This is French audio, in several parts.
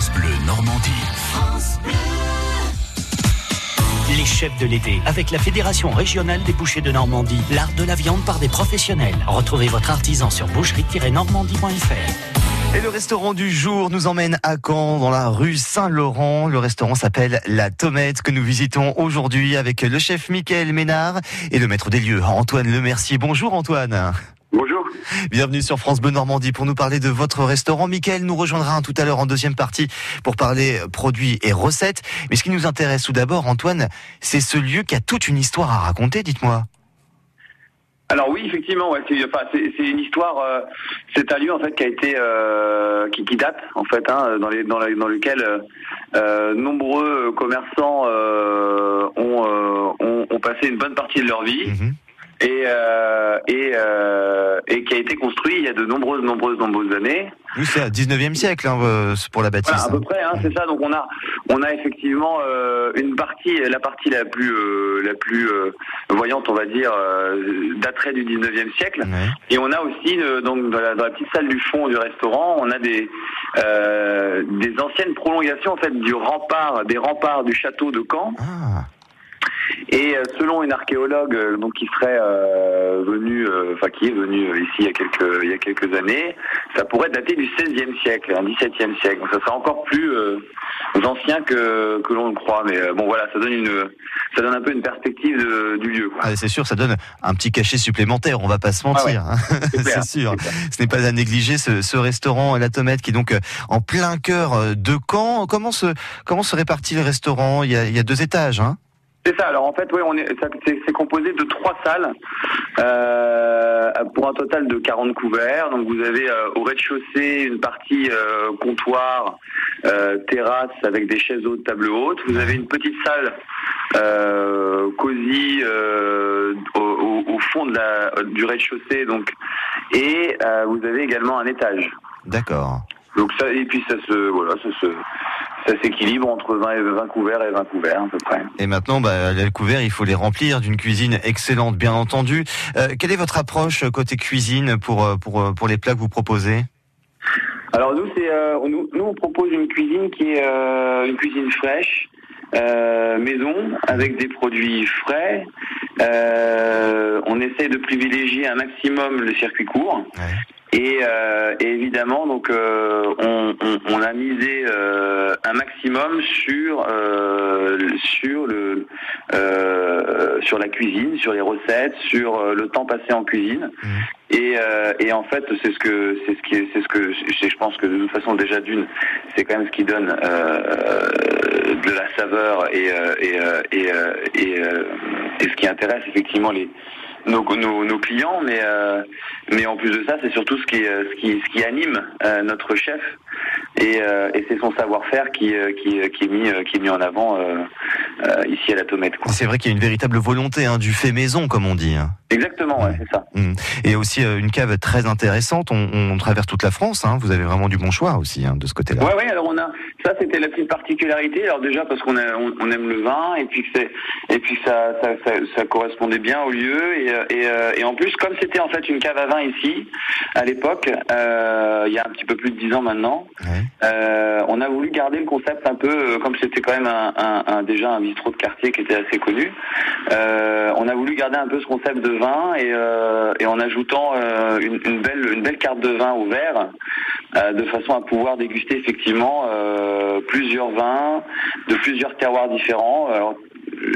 France Bleu Normandie. Les chefs de l'été, avec la Fédération régionale des bouchers de Normandie, l'art de la viande par des professionnels. Retrouvez votre artisan sur boucherie-normandie.fr. Et le restaurant du jour nous emmène à Caen, dans la rue Saint-Laurent. Le restaurant s'appelle La Tomette, que nous visitons aujourd'hui avec le chef Michael Ménard et le maître des lieux, Antoine Lemercier. Bonjour Antoine. Bonjour. Bienvenue sur France Bleu Normandie pour nous parler de votre restaurant. Michael nous rejoindra tout à l'heure en deuxième partie pour parler produits et recettes. Mais ce qui nous intéresse tout d'abord, Antoine, c'est ce lieu qui a toute une histoire à raconter, dites-moi. Alors oui, effectivement, ouais, c'est enfin, une histoire. Euh, c'est un lieu en fait qui a été euh, qui, qui, date en fait hein, dans les dans, dans lequel euh, nombreux commerçants ont, ont, ont, passé une bonne partie de leur vie. Mhm et euh, et, euh, et qui a été construit il y a de nombreuses nombreuses nombreuses années. Oui, c'est au 19e siècle hein, euh, pour la bâtisse. Voilà, à peu près, hein, c'est ça. Donc on a on a effectivement euh, une partie, la partie la plus euh, la plus euh, voyante, on va dire, d'attrait du 19e siècle. Et on a aussi donc dans la, dans la, petite salle du fond du restaurant, on a des des anciennes prolongations en fait du rempart, des remparts du château de Caen. Ah. Et euh, selon une archéologue euh, donc qui serait euh, venue, enfin qui est venue ici il y a quelques il y a quelques années, ça pourrait dater du XVIe siècle, un XVIIe siècle. Donc ça serait encore plus ancien que que l'on le croit. Mais bon voilà, ça donne une ça donne un peu une perspective du lieu. Ah, c'est sûr, ça donne un petit cachet supplémentaire. On va pas se mentir. Ah hein. c'est sûr. Ce n'est pas à négliger ce, ce, restaurant La Tomate qui est donc en plein cœur de Caen. Comment se comment se répartit le restaurant? Il y, a, il y a deux étages. Hein? C'est ça. Alors en fait, oui, on est, c'est composé de trois salles euh, pour un total de 40 couverts. Donc vous avez euh, au rez-de-chaussée une partie euh, comptoir, euh, terrasse avec des chaises hautes, table haute. Vous avez une petite salle cosy au, au, fond de la, du rez-de-chaussée, donc et vous avez également un étage. D'accord. Donc ça et puis ça se voilà ça se ça s'équilibre entre 20 et 20 couverts et 20 couverts à peu près. Et maintenant, bah, les couverts, il faut les remplir d'une cuisine excellente, bien entendu. Euh, quelle est votre approche côté cuisine pour euh, pour euh, pour les plats que vous proposez? Alors nous, c'est nous, nous, on propose une cuisine qui est une cuisine fraîche. maison avec des produits frais. on essaie de privilégier un maximum le circuit court. Ouais. Et, euh, et, évidemment, donc euh, on, on, on, a misé euh, un maximum sur euh, sur le euh, sur la cuisine, sur les recettes, sur euh, le temps passé en cuisine. Mmh. Et, et, en fait, c'est ce que c'est ce qui c'est ce que je pense que de toute façon déjà d'une, c'est quand même ce qui donne de la saveur et et, et, et, et ce qui intéresse effectivement les nos, nos, nos clients, mais euh, mais en plus de ça, c'est surtout ce qui euh, ce qui ce qui anime euh, notre chef et, euh, et c'est son savoir-faire qui, qui qui est mis qui est mis en avant ici à la Tomette. C'est vrai qu'il y a une véritable volonté hein, du fait maison, comme on dit. Hein. Exactement, ouais, c'est ça. Mmh. Et aussi une cave très intéressante. On, on traverse toute la France. Hein. Vous avez vraiment du bon choix aussi de ce côté-là. Ouais, ouais. Alors on a ça, c'était la petite particularité. Alors déjà parce qu'on on, on, aime le vin et puis que c'est et puis ça ça, ça ça, correspondait bien au lieu et et, et en plus comme c'était en fait une cave à vin ici à l'époque, euh, il y a un petit peu plus de dix ans maintenant, euh, on a voulu garder le concept un peu comme c'était quand même un, un, un, déjà un bistrot de quartier qui était assez connu. Euh, on a voulu garder un peu ce concept de vin et, et en ajoutant une, une, belle une belle carte de vin au verre de façon à pouvoir déguster effectivement plusieurs vins de plusieurs terroirs différents. Alors,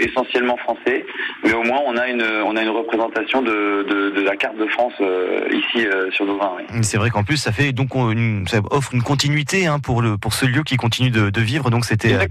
essentiellement français, mais au moins on a une on a une représentation de, de, de la carte de France euh, ici euh, sur nos vins. Oui. C'est vrai qu'en plus ça fait donc une, ça offre une continuité hein, pour le pour ce lieu qui continue de, de vivre. Donc c'était euh,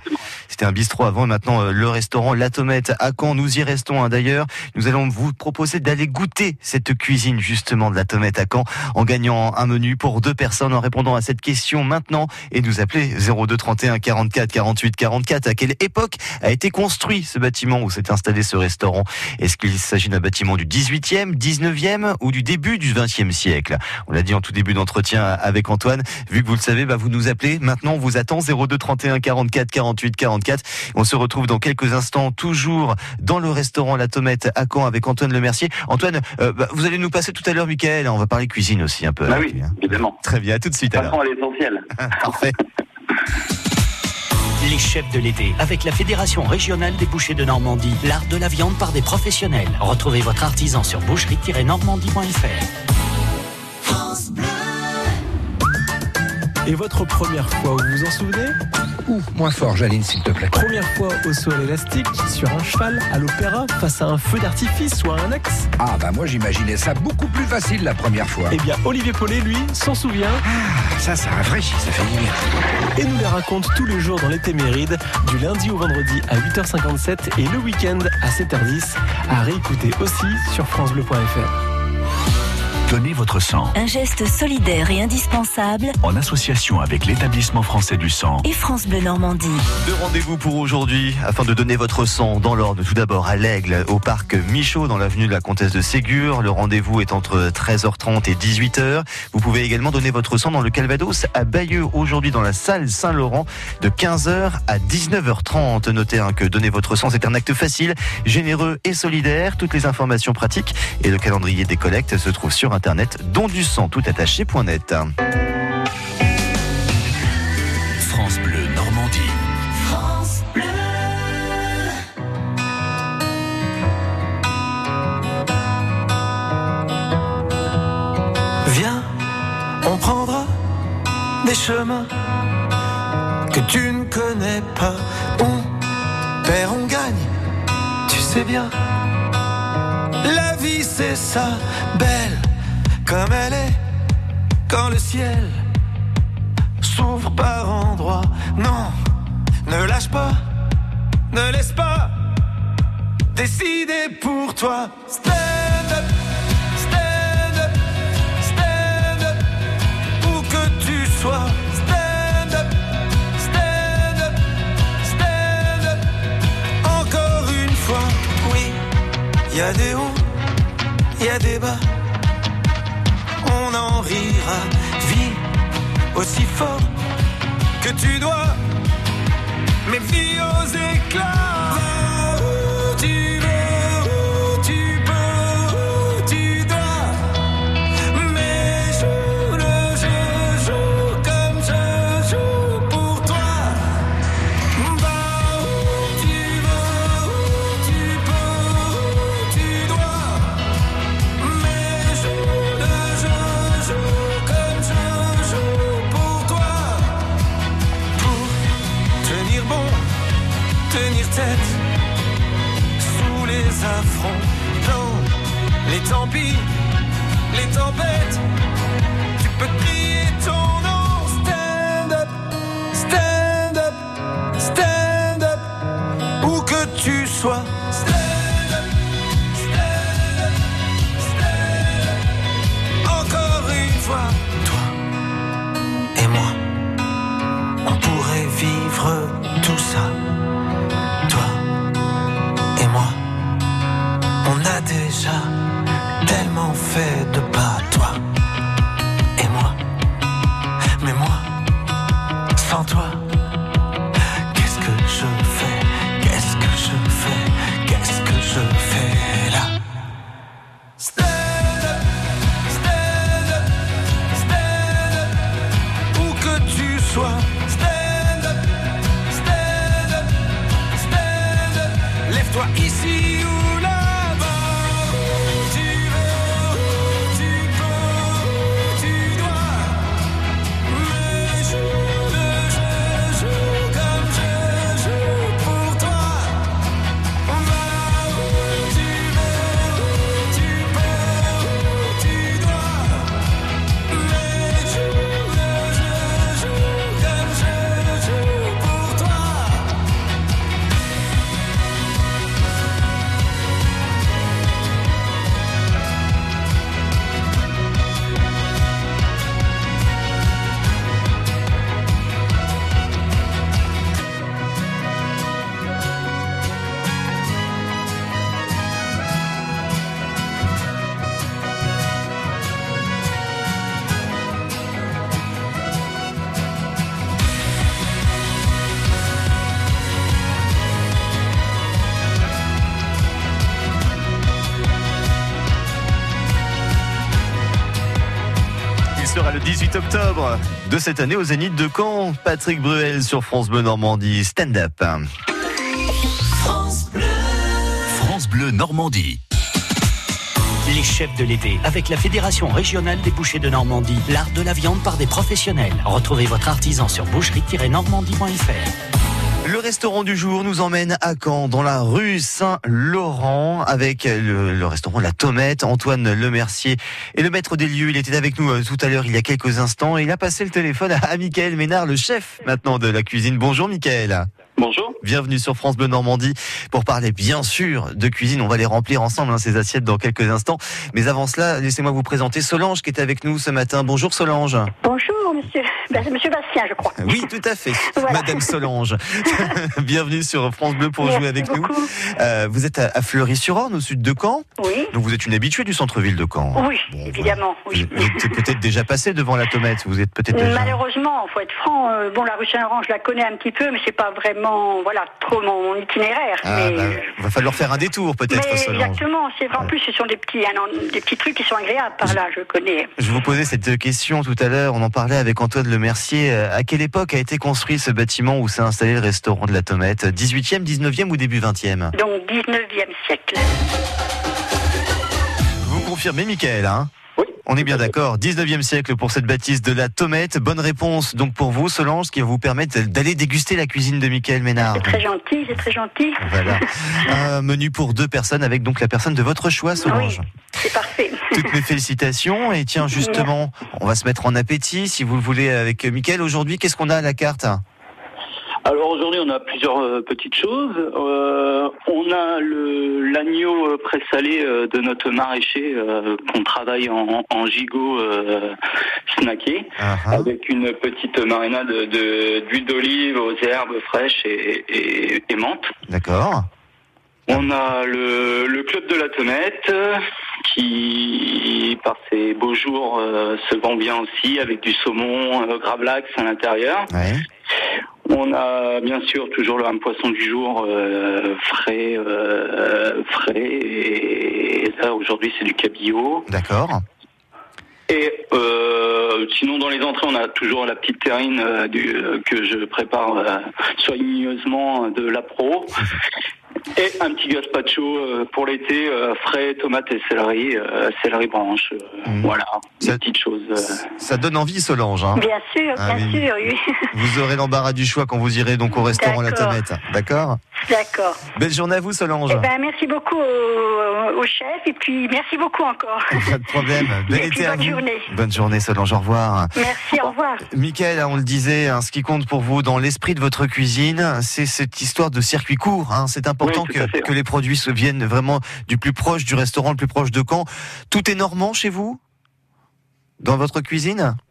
c'était un bistrot avant et maintenant le restaurant La Tomette à Caen. Nous y restons hein, d'ailleurs. Nous allons vous proposer d'aller goûter cette cuisine justement de La Tomette à Caen en gagnant un menu pour deux personnes en répondant à cette question maintenant et nous appeler 02 31 44 48 44. À quelle époque a été construit ce bâtiment où s'est installé ce restaurant? Est-ce qu'il s'agit d'un bâtiment du 18e, 19e ou du début du 20e siècle? On l'a dit en tout début d'entretien avec Antoine. Vu que vous le savez, bah vous nous appelez. Maintenant, on vous attend 02 31 44 48 44. On se retrouve dans quelques instants, toujours dans le restaurant La Tomette à Caen avec Antoine Lemercier. Antoine, euh, bah, vous allez nous passer tout à l'heure, Michael. On va parler cuisine aussi un peu. Ah oui, hein. évidemment. Très bien, à tout de suite. à l'essentiel. Parfait. Les chefs de l'été, avec la Fédération régionale des bouchers de Normandie, l'art de la viande par des professionnels. Retrouvez votre artisan sur boucherie-normandie.fr. Et votre première fois, vous vous en souvenez? Ouh, moins fort, Jaline, s'il te plaît. Première fois au saut à l'élastique, sur un cheval, à l'opéra, face à un feu d'artifice ou à un axe Ah bah moi j'imaginais ça beaucoup plus facile la première fois. Eh bien, Olivier Paulet, lui, s'en souvient. Ah, ça, ça rafraîchit, ça fait du bien. Et nous les raconte tous les jours dans l'été Méride, du lundi au vendredi à 8h57 et le week-end à 7h10, à réécouter aussi sur francebleu.fr. Donnez votre sang. Un geste solidaire et indispensable. En association avec l'établissement français du sang. Et France Bleu Normandie. Deux rendez-vous pour aujourd'hui afin de donner votre sang dans l'ordre. Tout d'abord à l'Aigle, au parc Michaud, dans l'avenue de la Comtesse de Ségur. Le rendez-vous est entre 13h30 et 18h. Vous pouvez également donner votre sang dans le Calvados à Bayeux aujourd'hui dans la salle Saint-Laurent de 15h à 19h30. Notez hein, que donner votre sang, c'est un acte facile, généreux et solidaire. Toutes les informations pratiques et le calendrier des collectes se trouvent sur internet don du sang tout attaché.net. France Bleu Normandie. France Bleu. Viens, on prendra des chemins que tu ne connais pas. On perd, on gagne, tu sais bien. La vie c'est ça, belle comme elle est, quand le ciel s'ouvre par endroits. Non, ne lâche pas, ne laisse pas décider pour toi. Stand up, stand up, stand up, où que tu sois. Stand up, stand up, stand up, encore une fois. Oui, il y a des hauts, Vis aussi fort que tu dois, mais vis aux éclats. Tenir tête sous les affronts, les tant les tempêtes. Tu peux crier ton nom, stand up, stand up, stand up, où que tu sois. Stand up, stand up, stand up. Encore une fois, octobre de cette année au Zénith de Caen. Patrick Bruel sur France Bleu Normandie. Stand up. France Bleu Normandie. Les chefs de l'été, avec la Fédération régionale des bouchers de Normandie, l'art de la viande par des professionnels. Retrouvez votre artisan sur boucherie-normandie.fr. Le restaurant du jour nous emmène à Caen, dans la rue Saint-Laurent, avec le, le restaurant La Tomette. Antoine Lemercier est le maître des lieux. Il était avec nous euh, tout à l'heure, il y a quelques instants, et il a passé le téléphone à, à Michael Ménard, le chef maintenant de la cuisine. Bonjour Michael. Bonjour. Bienvenue sur France Bleu Normandie pour parler bien sûr de cuisine. On va les remplir ensemble, hein, ces assiettes, dans quelques instants. Mais avant cela, laissez-moi vous présenter Solange qui est avec nous ce matin. Bonjour Solange. Bonjour, monsieur, Ben, monsieur Bastien, je crois. Oui, tout à fait. Voilà. Madame Solange. Bienvenue sur France Bleu pour Merci jouer avec nous. Euh, vous êtes à, Fleury-sur-Orne, au sud de Caen. Oui, Donc vous êtes une habituée du centre-ville de Caen. oui, Bon, évidemment, voilà. oui. Vous, êtes peut-être déjà passé devant la tomate. Vous êtes peut-être déjà. Malheureusement, faut être franc, euh, bon, la rue Saint-Laurent, je la connais un petit peu, mais c'est pas vraiment, voilà, trop mon, itinéraire. Ah, mais, bah, va falloir faire un détour peut-être, exactement, c'est vrai. En plus, ce sont des petits, an- des petits trucs qui sont agréables par là, je connais. Je vous posais cette question tout à l'heure, on en parlait avec Antoine Lemercier. Euh, À quelle époque a été construit ce bâtiment où s'est installé le restaurant de la Tomate 18e, 19e ou début 20e Donc, 19e siècle. Vous confirmez, Michael hein? On est bien d'accord. 19e siècle pour cette bâtisse de la Tomate. Bonne réponse donc pour vous, Solange, ce qui va vous permettre d'aller déguster la cuisine de Michael Ménard. C'est très gentil, c'est très gentil. Voilà. Un menu pour deux personnes avec donc la personne de votre choix, Solange. Oui. C'est parfait. Toutes mes félicitations. Et tiens, justement, on va se mettre en appétit, si vous le voulez, avec Michael. Aujourd'hui, qu'est-ce qu'on a à la carte? Alors aujourd'hui, on a plusieurs euh, petites choses. Euh, on a le l'agneau euh, présalé de notre maraîcher euh, qu'on travaille en, en gigot euh, snacké avec une petite marinade de d'huile d'olive aux herbes fraîches et, et, et menthe. D'accord. On a le, le club de la Tomette qui, par ses beaux jours, euh, se vend bien aussi avec du saumon euh, gravlax à l'intérieur. Ouais. On a bien sûr toujours le un poisson du jour euh, frais, euh, frais. Et là aujourd'hui c'est du cabillaud. D'accord. Et euh, sinon dans les entrées on a toujours la petite terrine euh, du, euh, que je prépare soigneusement de la pro. Et un petit gazpacho euh, pour l'été, euh, frais, tomates et céleri, euh, céleri branche. euh, Mhm. Voilà, Ça- des petites choses. euh. Ça donne envie, Solange. Hein Bien sûr, Ah bien oui. sûr, oui. vous aurez l'embarras du choix quand vous irez donc au restaurant La. Tomate. D'accord? D'accord. Belle journée à vous, Solange. Eh ben, merci beaucoup au, au chef et puis merci beaucoup encore. Pas de problème. Bel Et été puis à bonne vous. journée. Bonne journée, Solange. Au revoir. Merci, au revoir. Michael, on le disait, hein, ce qui compte pour vous dans l'esprit de votre cuisine, c'est cette histoire de circuit court. hein. C'est important Oui, que, que les produits se viennent vraiment du plus proche du restaurant, le plus proche de Caen. Tout est normand chez vous? Dans votre cuisine? Oh.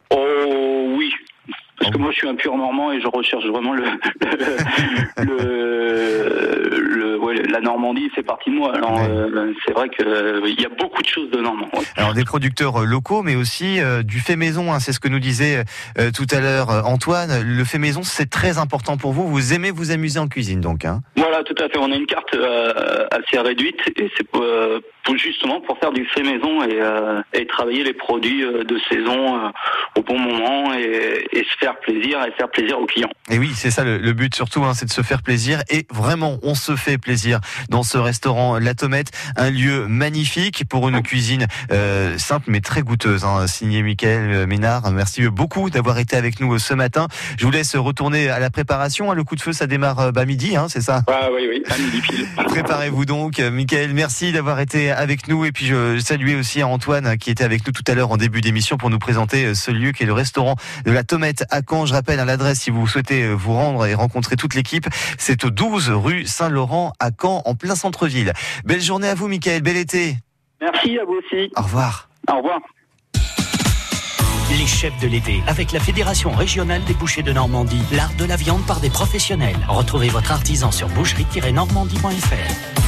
Parce que Oh. moi, je suis un pur normand et je recherche vraiment le, le, le- ouais, la Normandie, c'est partie de moi. Alors, Ouais. euh, c'est vrai que euh, y a beaucoup de choses de normand. ouais. Alors des producteurs euh, locaux, mais aussi euh, du fait maison. hein. c'est ce que nous disait euh, tout à l'heure Antoine. Le fait maison, c'est très important pour vous. Vous aimez vous amuser en cuisine, donc. Hein. Voilà, tout à fait. On a une carte euh, assez réduite et c'est euh, justement pour faire du fait maison et, euh, et travailler les produits euh, de saison euh, au bon moment et, et se faire plaisir et faire plaisir aux clients. Et oui, c'est ça le, le but surtout, hein, c'est de se faire plaisir. Et vraiment, on se fait plaisir dans ce restaurant La Tomette, un lieu magnifique pour une cuisine euh, simple mais très goûteuse. Hein, signé Michael Ménard. Merci beaucoup d'avoir été avec nous ce matin. Je vous laisse retourner à la préparation. hein. Le coup de feu, ça démarre euh, bah, midi, hein, c'est ça? Ah oui, oui, à midi pile. Préparez-vous donc. Michael, merci d'avoir été avec nous. Et puis je saluais aussi à Antoine euh, qui était avec nous tout à l'heure en début d'émission pour nous présenter euh, ce lieu qui est le restaurant de la Tomette à Caen. Je rappelle à l'adresse si vous souhaitez euh, vous rendre et rencontrer toute l'équipe. C'est au 12 rue Saint-Laurent à Caen en plein centre-ville. Belle journée à vous Michael, bel été. Merci à vous aussi. Au revoir. Au revoir. Les chefs de l'été, avec la Fédération régionale des bouchers de Normandie, l'art de la viande par des professionnels. Retrouvez votre artisan sur boucherie-normandie.fr.